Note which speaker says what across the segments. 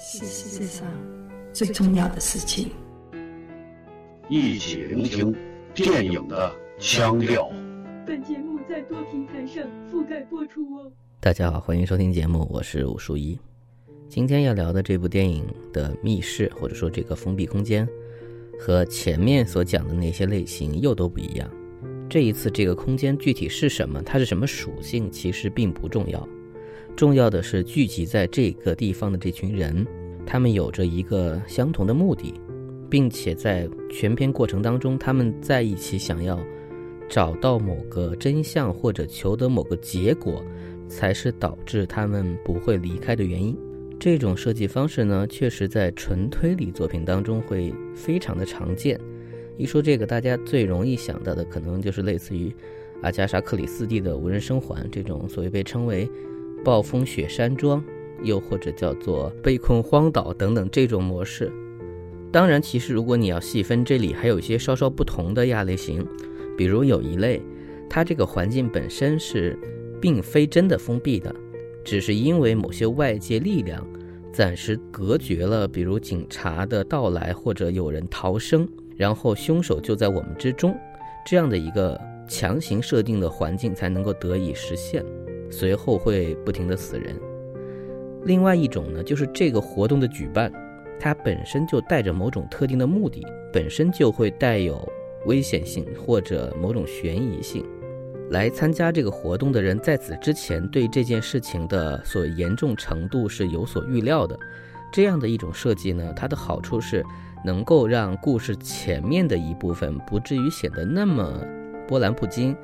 Speaker 1: 是世界上最重要的事情。
Speaker 2: 一起聆听电影的腔调。
Speaker 3: 本节目在多平台上覆盖播出哦。
Speaker 4: 大家好，欢迎收听节目，我是武淑一。今天要聊的这部电影的密室，或者说这个封闭空间，和前面所讲的那些类型又都不一样。这一次，这个空间具体是什么，它是什么属性，其实并不重要。重要的是聚集在这个地方的这群人，他们有着一个相同的目的，并且在全篇过程当中，他们在一起想要找到某个真相或者求得某个结果，才是导致他们不会离开的原因。这种设计方式呢，确实在纯推理作品当中会非常的常见。一说这个，大家最容易想到的可能就是类似于阿加莎·克里斯蒂的《无人生还》这种所谓被称为“暴风雪山庄”，又或者叫做“被困荒岛”等等这种模式。当然，其实如果你要细分，这里还有一些稍稍不同的亚类型，比如有一类，它这个环境本身是并非真的封闭的，只是因为某些外界力量暂时隔绝了，比如警察的到来或者有人逃生。然后凶手就在我们之中，这样的一个强行设定的环境才能够得以实现。随后会不停的死人。另外一种呢，就是这个活动的举办，它本身就带着某种特定的目的，本身就会带有危险性或者某种悬疑性。来参加这个活动的人在此之前对这件事情的所严重程度是有所预料的。这样的一种设计呢，它的好处是。能够让故事前面的一部分不至于显得那么波澜不惊，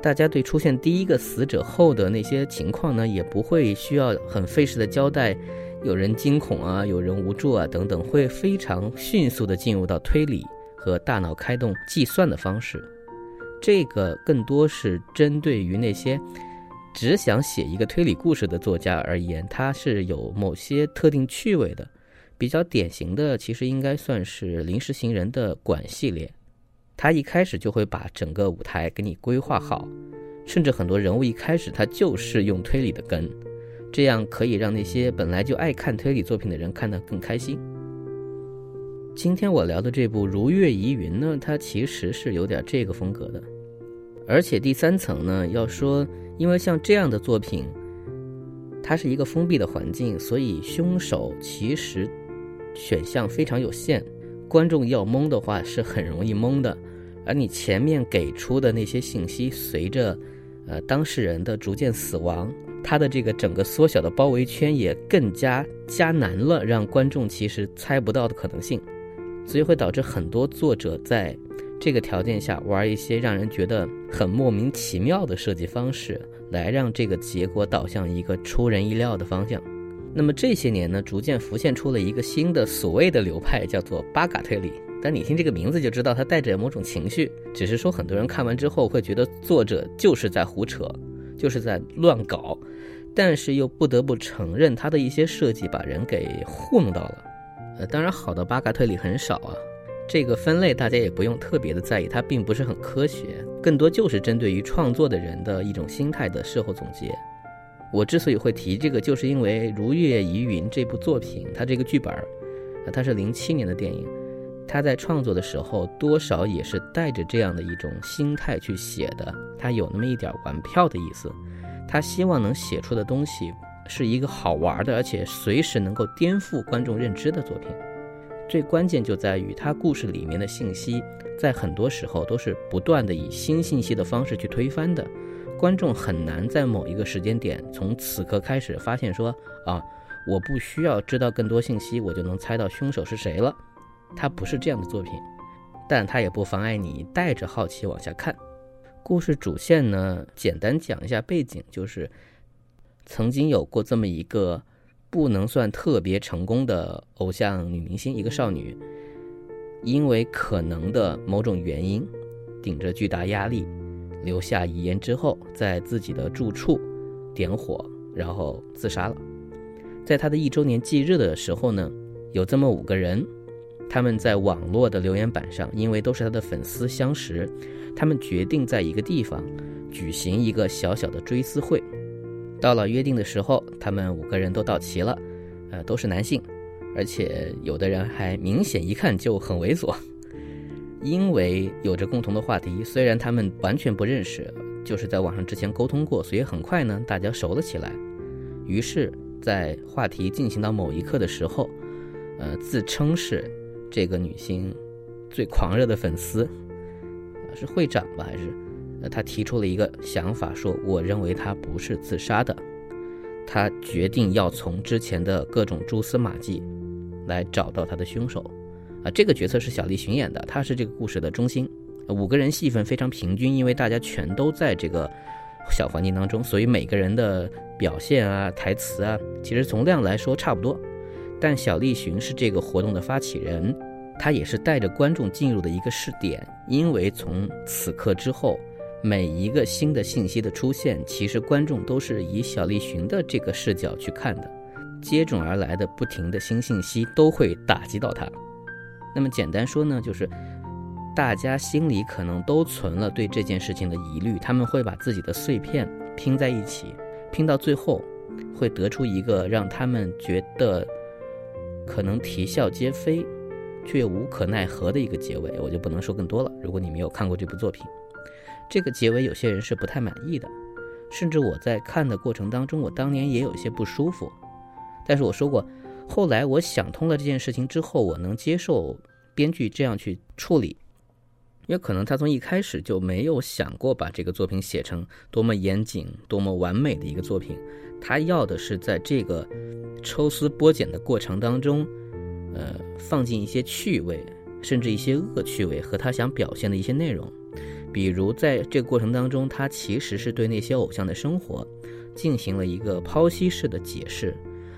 Speaker 4: 大家对出现第一个死者后的那些情况呢，也不会需要很费事的交代，有人惊恐啊，有人无助啊等等，会非常迅速的进入到推理和大脑开动计算的方式。这个更多是针对于那些只想写一个推理故事的作家而言，它是有某些特定趣味的。比较典型的，其实应该算是《临时行人》的管系列，他一开始就会把整个舞台给你规划好，甚至很多人物一开始他就是用推理的根，这样可以让那些本来就爱看推理作品的人看得更开心。今天我聊的这部《如月疑云》呢，它其实是有点这个风格的，而且第三层呢，要说，因为像这样的作品，它是一个封闭的环境，所以凶手其实。选项非常有限，观众要懵的话是很容易懵的，而你前面给出的那些信息，随着，呃当事人的逐渐死亡，他的这个整个缩小的包围圈也更加加难了，让观众其实猜不到的可能性，所以会导致很多作者在这个条件下玩一些让人觉得很莫名其妙的设计方式，来让这个结果导向一个出人意料的方向。那么这些年呢，逐渐浮现出了一个新的所谓的流派，叫做巴嘎推理。但你听这个名字就知道，它带着某种情绪。只是说，很多人看完之后会觉得作者就是在胡扯，就是在乱搞，但是又不得不承认他的一些设计把人给糊弄到了。呃，当然，好的巴嘎推理很少啊。这个分类大家也不用特别的在意，它并不是很科学，更多就是针对于创作的人的一种心态的事后总结。我之所以会提这个，就是因为《如月疑云》这部作品，它这个剧本，呃，它是零七年的电影，他在创作的时候多少也是带着这样的一种心态去写的，他有那么一点玩票的意思，他希望能写出的东西是一个好玩的，而且随时能够颠覆观众认知的作品。最关键就在于他故事里面的信息，在很多时候都是不断的以新信息的方式去推翻的。观众很难在某一个时间点，从此刻开始发现说啊，我不需要知道更多信息，我就能猜到凶手是谁了。它不是这样的作品，但它也不妨碍你带着好奇往下看。故事主线呢，简单讲一下背景，就是曾经有过这么一个不能算特别成功的偶像女明星，一个少女，因为可能的某种原因，顶着巨大压力。留下遗言之后，在自己的住处点火，然后自杀了。在他的一周年忌日的时候呢，有这么五个人，他们在网络的留言板上，因为都是他的粉丝相识，他们决定在一个地方举行一个小小的追思会。到了约定的时候，他们五个人都到齐了，呃，都是男性，而且有的人还明显一看就很猥琐。因为有着共同的话题，虽然他们完全不认识，就是在网上之前沟通过，所以很快呢，大家熟了起来。于是，在话题进行到某一刻的时候，呃，自称是这个女星最狂热的粉丝，是会长吧？还是？呃，他提出了一个想法，说：“我认为他不是自杀的，他决定要从之前的各种蛛丝马迹来找到他的凶手。”啊，这个角色是小栗旬演的，他是这个故事的中心。五个人戏份非常平均，因为大家全都在这个小环境当中，所以每个人的表现啊、台词啊，其实从量来说差不多。但小栗旬是这个活动的发起人，他也是带着观众进入的一个试点，因为从此刻之后。每一个新的信息的出现，其实观众都是以小栗旬的这个视角去看的，接踵而来的不停的新信息都会打击到他。那么简单说呢，就是大家心里可能都存了对这件事情的疑虑，他们会把自己的碎片拼在一起，拼到最后，会得出一个让他们觉得可能啼笑皆非，却无可奈何的一个结尾。我就不能说更多了。如果你没有看过这部作品。这个结尾有些人是不太满意的，甚至我在看的过程当中，我当年也有一些不舒服。但是我说过，后来我想通了这件事情之后，我能接受编剧这样去处理，因为可能他从一开始就没有想过把这个作品写成多么严谨、多么完美的一个作品，他要的是在这个抽丝剥茧的过程当中，呃，放进一些趣味，甚至一些恶趣味和他想表现的一些内容。比如在这个过程当中，他其实是对那些偶像的生活进行了一个剖析式的解释。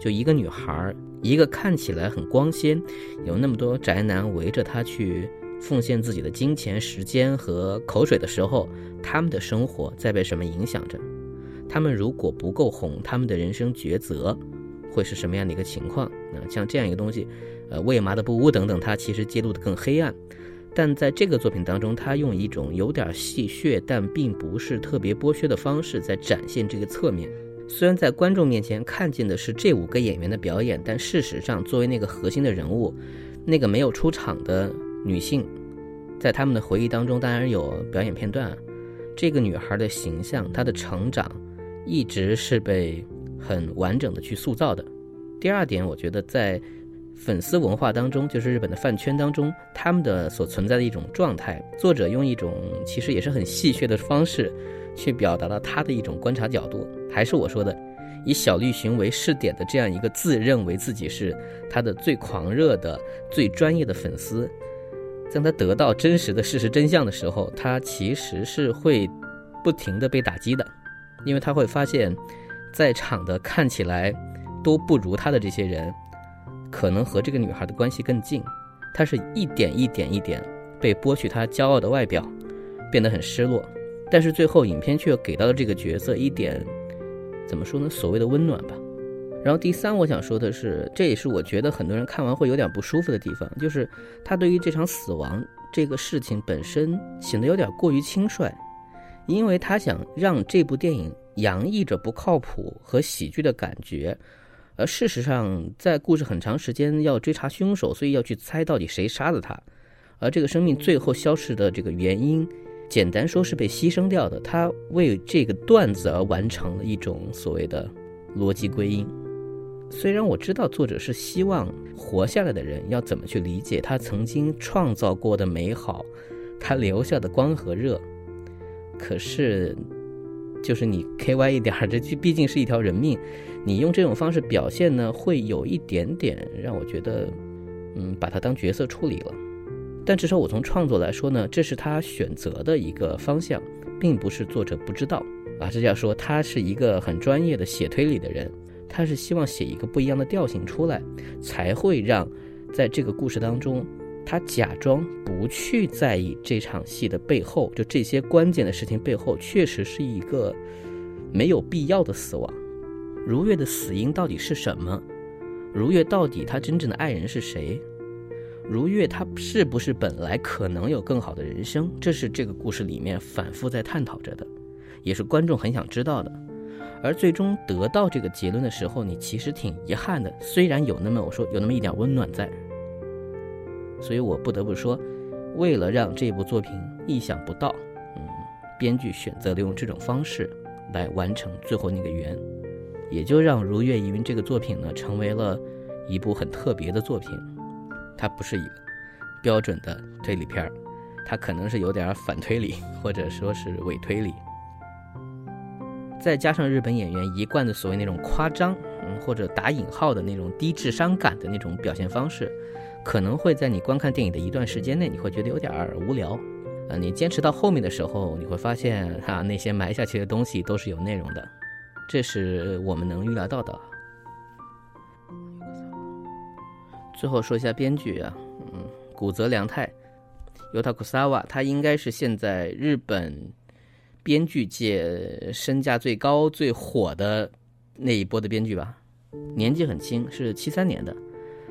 Speaker 4: 就一个女孩，一个看起来很光鲜，有那么多宅男围着她去奉献自己的金钱、时间和口水的时候，他们的生活在被什么影响着？他们如果不够红，他们的人生抉择会是什么样的一个情况？那像这样一个东西，呃，为麻的不污等等，它其实揭露的更黑暗。但在这个作品当中，他用一种有点戏谑，但并不是特别剥削的方式，在展现这个侧面。虽然在观众面前看见的是这五个演员的表演，但事实上，作为那个核心的人物，那个没有出场的女性，在他们的回忆当中，当然有表演片段。这个女孩的形象，她的成长，一直是被很完整的去塑造的。第二点，我觉得在。粉丝文化当中，就是日本的饭圈当中，他们的所存在的一种状态。作者用一种其实也是很戏谑的方式，去表达了他的一种观察角度。还是我说的，以小栗旬为试点的这样一个自认为自己是他的最狂热的、最专业的粉丝，当他得到真实的事实真相的时候，他其实是会不停的被打击的，因为他会发现，在场的看起来都不如他的这些人。可能和这个女孩的关系更近，他是一点一点一点被剥去他骄傲的外表，变得很失落。但是最后影片却给到了这个角色一点，怎么说呢？所谓的温暖吧。然后第三，我想说的是，这也是我觉得很多人看完会有点不舒服的地方，就是他对于这场死亡这个事情本身显得有点过于轻率，因为他想让这部电影洋溢着不靠谱和喜剧的感觉。而事实上，在故事很长时间要追查凶手，所以要去猜到底谁杀了他。而这个生命最后消失的这个原因，简单说是被牺牲掉的。他为这个段子而完成了一种所谓的逻辑归因。虽然我知道作者是希望活下来的人要怎么去理解他曾经创造过的美好，他留下的光和热，可是。就是你 K Y 一点儿，这毕竟是一条人命，你用这种方式表现呢，会有一点点让我觉得，嗯，把它当角色处理了。但至少我从创作来说呢，这是他选择的一个方向，并不是作者不知道啊。这要说他是一个很专业的写推理的人，他是希望写一个不一样的调性出来，才会让在这个故事当中。他假装不去在意这场戏的背后，就这些关键的事情背后，确实是一个没有必要的死亡。如月的死因到底是什么？如月到底他真正的爱人是谁？如月他是不是本来可能有更好的人生？这是这个故事里面反复在探讨着的，也是观众很想知道的。而最终得到这个结论的时候，你其实挺遗憾的。虽然有那么我说有那么一点温暖在，所以我不得不说，为了让这部作品意想不到，嗯，编剧选择了用这种方式来完成最后那个圆，也就让《如月疑云》这个作品呢，成为了一部很特别的作品。它不是一个标准的推理片儿，它可能是有点反推理，或者说是伪推理。再加上日本演员一贯的所谓那种夸张，嗯，或者打引号的那种低智商感的那种表现方式，可能会在你观看电影的一段时间内，你会觉得有点儿无聊。呃，你坚持到后面的时候，你会发现哈，那些埋下去的东西都是有内容的，这是我们能预料到的。最后说一下编剧啊，嗯，古泽良太，Yota Kusawa，他应该是现在日本。编剧界身价最高、最火的那一波的编剧吧，年纪很轻，是七三年的。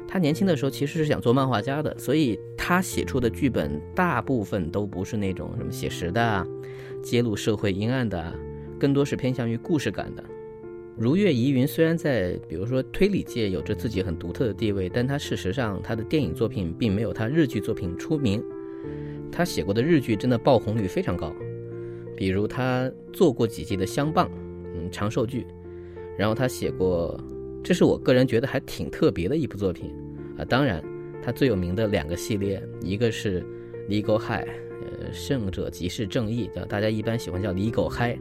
Speaker 4: 他年轻的时候其实是想做漫画家的，所以他写出的剧本大部分都不是那种什么写实的、揭露社会阴暗的，更多是偏向于故事感的。《如月疑云》虽然在比如说推理界有着自己很独特的地位，但他事实上他的电影作品并没有他日剧作品出名。他写过的日剧真的爆红率非常高。比如他做过几季的相棒，嗯，长寿剧，然后他写过，这是我个人觉得还挺特别的一部作品啊。当然，他最有名的两个系列，一个是《Legal High》，呃，胜者即是正义，的，大家一般喜欢叫《Legal High》，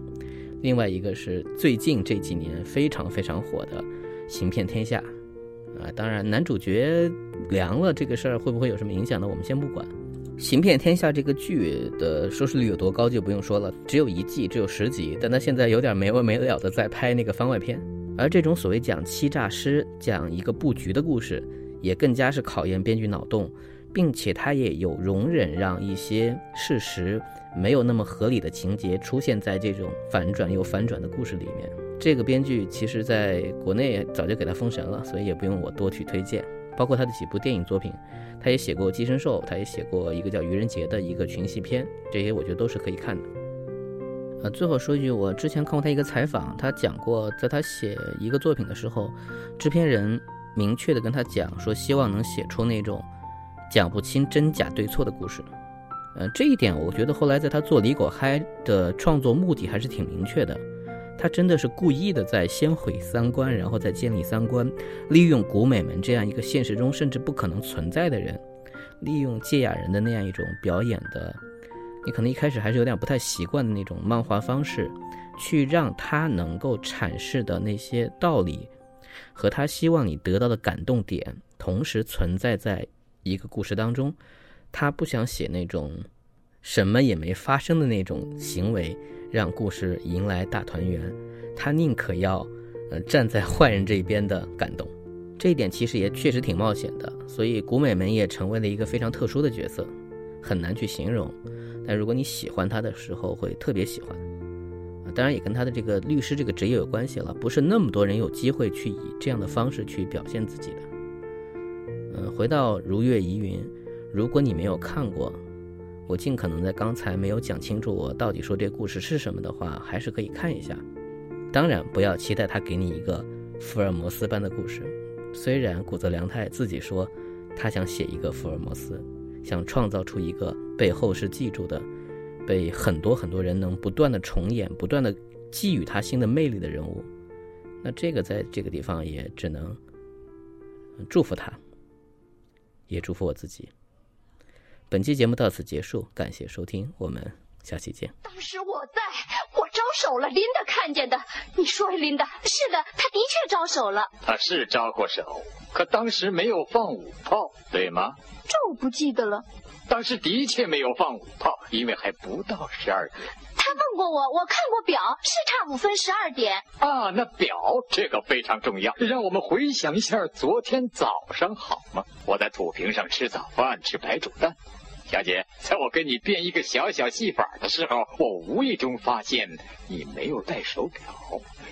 Speaker 4: 另外一个是最近这几年非常非常火的《行骗天下》，啊，当然男主角凉了这个事儿会不会有什么影响呢？我们先不管。《行骗天下》这个剧的收视率有多高就不用说了，只有一季，只有十集，但他现在有点没完没了的在拍那个番外篇。而这种所谓讲欺诈师、讲一个布局的故事，也更加是考验编剧脑洞，并且他也有容忍让一些事实没有那么合理的情节出现在这种反转又反转的故事里面。这个编剧其实在国内早就给他封神了，所以也不用我多去推荐。包括他的几部电影作品，他也写过《寄生兽》，他也写过一个叫《愚人节》的一个群戏片，这些我觉得都是可以看的。呃，最后说一句，我之前看过他一个采访，他讲过，在他写一个作品的时候，制片人明确的跟他讲说，希望能写出那种讲不清真假对错的故事。呃，这一点我觉得后来在他做《李狗嗨》的创作目的还是挺明确的。他真的是故意的，在先毁三观，然后再建立三观，利用古美门这样一个现实中甚至不可能存在的人，利用芥雅人的那样一种表演的，你可能一开始还是有点不太习惯的那种漫画方式，去让他能够阐释的那些道理，和他希望你得到的感动点，同时存在在一个故事当中。他不想写那种什么也没发生的那种行为。让故事迎来大团圆，他宁可要，呃，站在坏人这一边的感动，这一点其实也确实挺冒险的。所以古美门也成为了一个非常特殊的角色，很难去形容。但如果你喜欢他的时候，会特别喜欢。啊，当然也跟他的这个律师这个职业有关系了，不是那么多人有机会去以这样的方式去表现自己的。嗯，回到如月疑云，如果你没有看过。我尽可能在刚才没有讲清楚我到底说这故事是什么的话，还是可以看一下。当然，不要期待他给你一个福尔摩斯般的故事。虽然古泽良太自己说他想写一个福尔摩斯，想创造出一个被后世记住的、被很多很多人能不断的重演、不断的寄予他新的魅力的人物，那这个在这个地方也只能祝福他，也祝福我自己。本期节目到此结束，感谢收听，我们下期见。
Speaker 5: 当时我在，我招手了，琳达看见的。你说，琳达，是的，他的确招手了。
Speaker 6: 他是招过手，可当时没有放五炮，对吗？
Speaker 5: 这我不记得了。
Speaker 6: 当时的确没有放五炮，因为还不到十二点。
Speaker 5: 他问过我，我看过表，是差五分十二点。
Speaker 6: 啊，那表这个非常重要。让我们回想一下昨天早上好吗？我在土坪上吃早饭，吃白煮蛋。小姐，在我跟你变一个小小戏法的时候，我无意中发现你没有戴手表。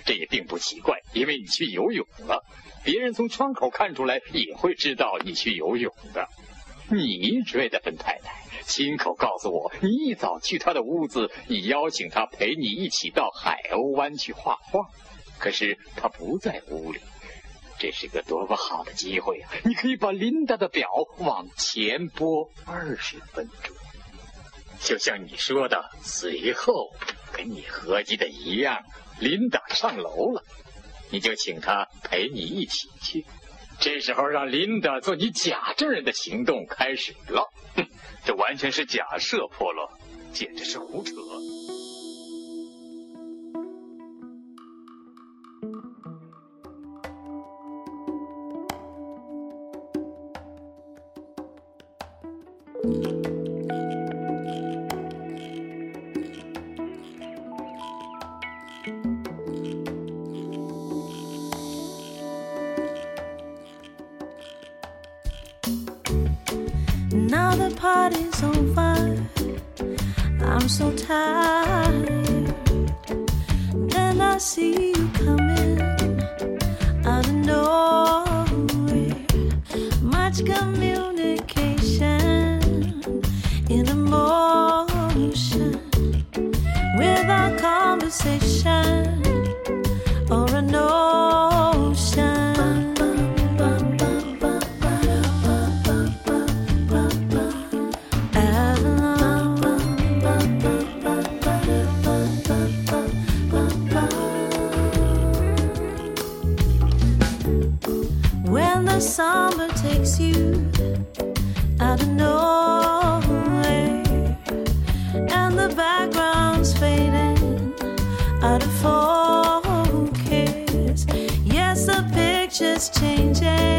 Speaker 6: 这也并不奇怪，因为你去游泳了。别人从窗口看出来也会知道你去游泳的。你追的芬太太亲口告诉我，你一早去他的屋子，你邀请他陪你一起到海鸥湾去画画。可是他不在屋里。这是个多么好的机会啊！你可以把琳达的表往前拨二十分钟，就像你说的，随后跟你合计的一样，琳达上楼了，你就请她陪你一起去。这时候让琳达做你假证人的行动开始了。
Speaker 2: 哼，这完全是假设，破落，简直是胡扯。
Speaker 7: Party's over. I'm so tired. Then I see you coming out of nowhere. Much communication in emotion without conversation picture's changing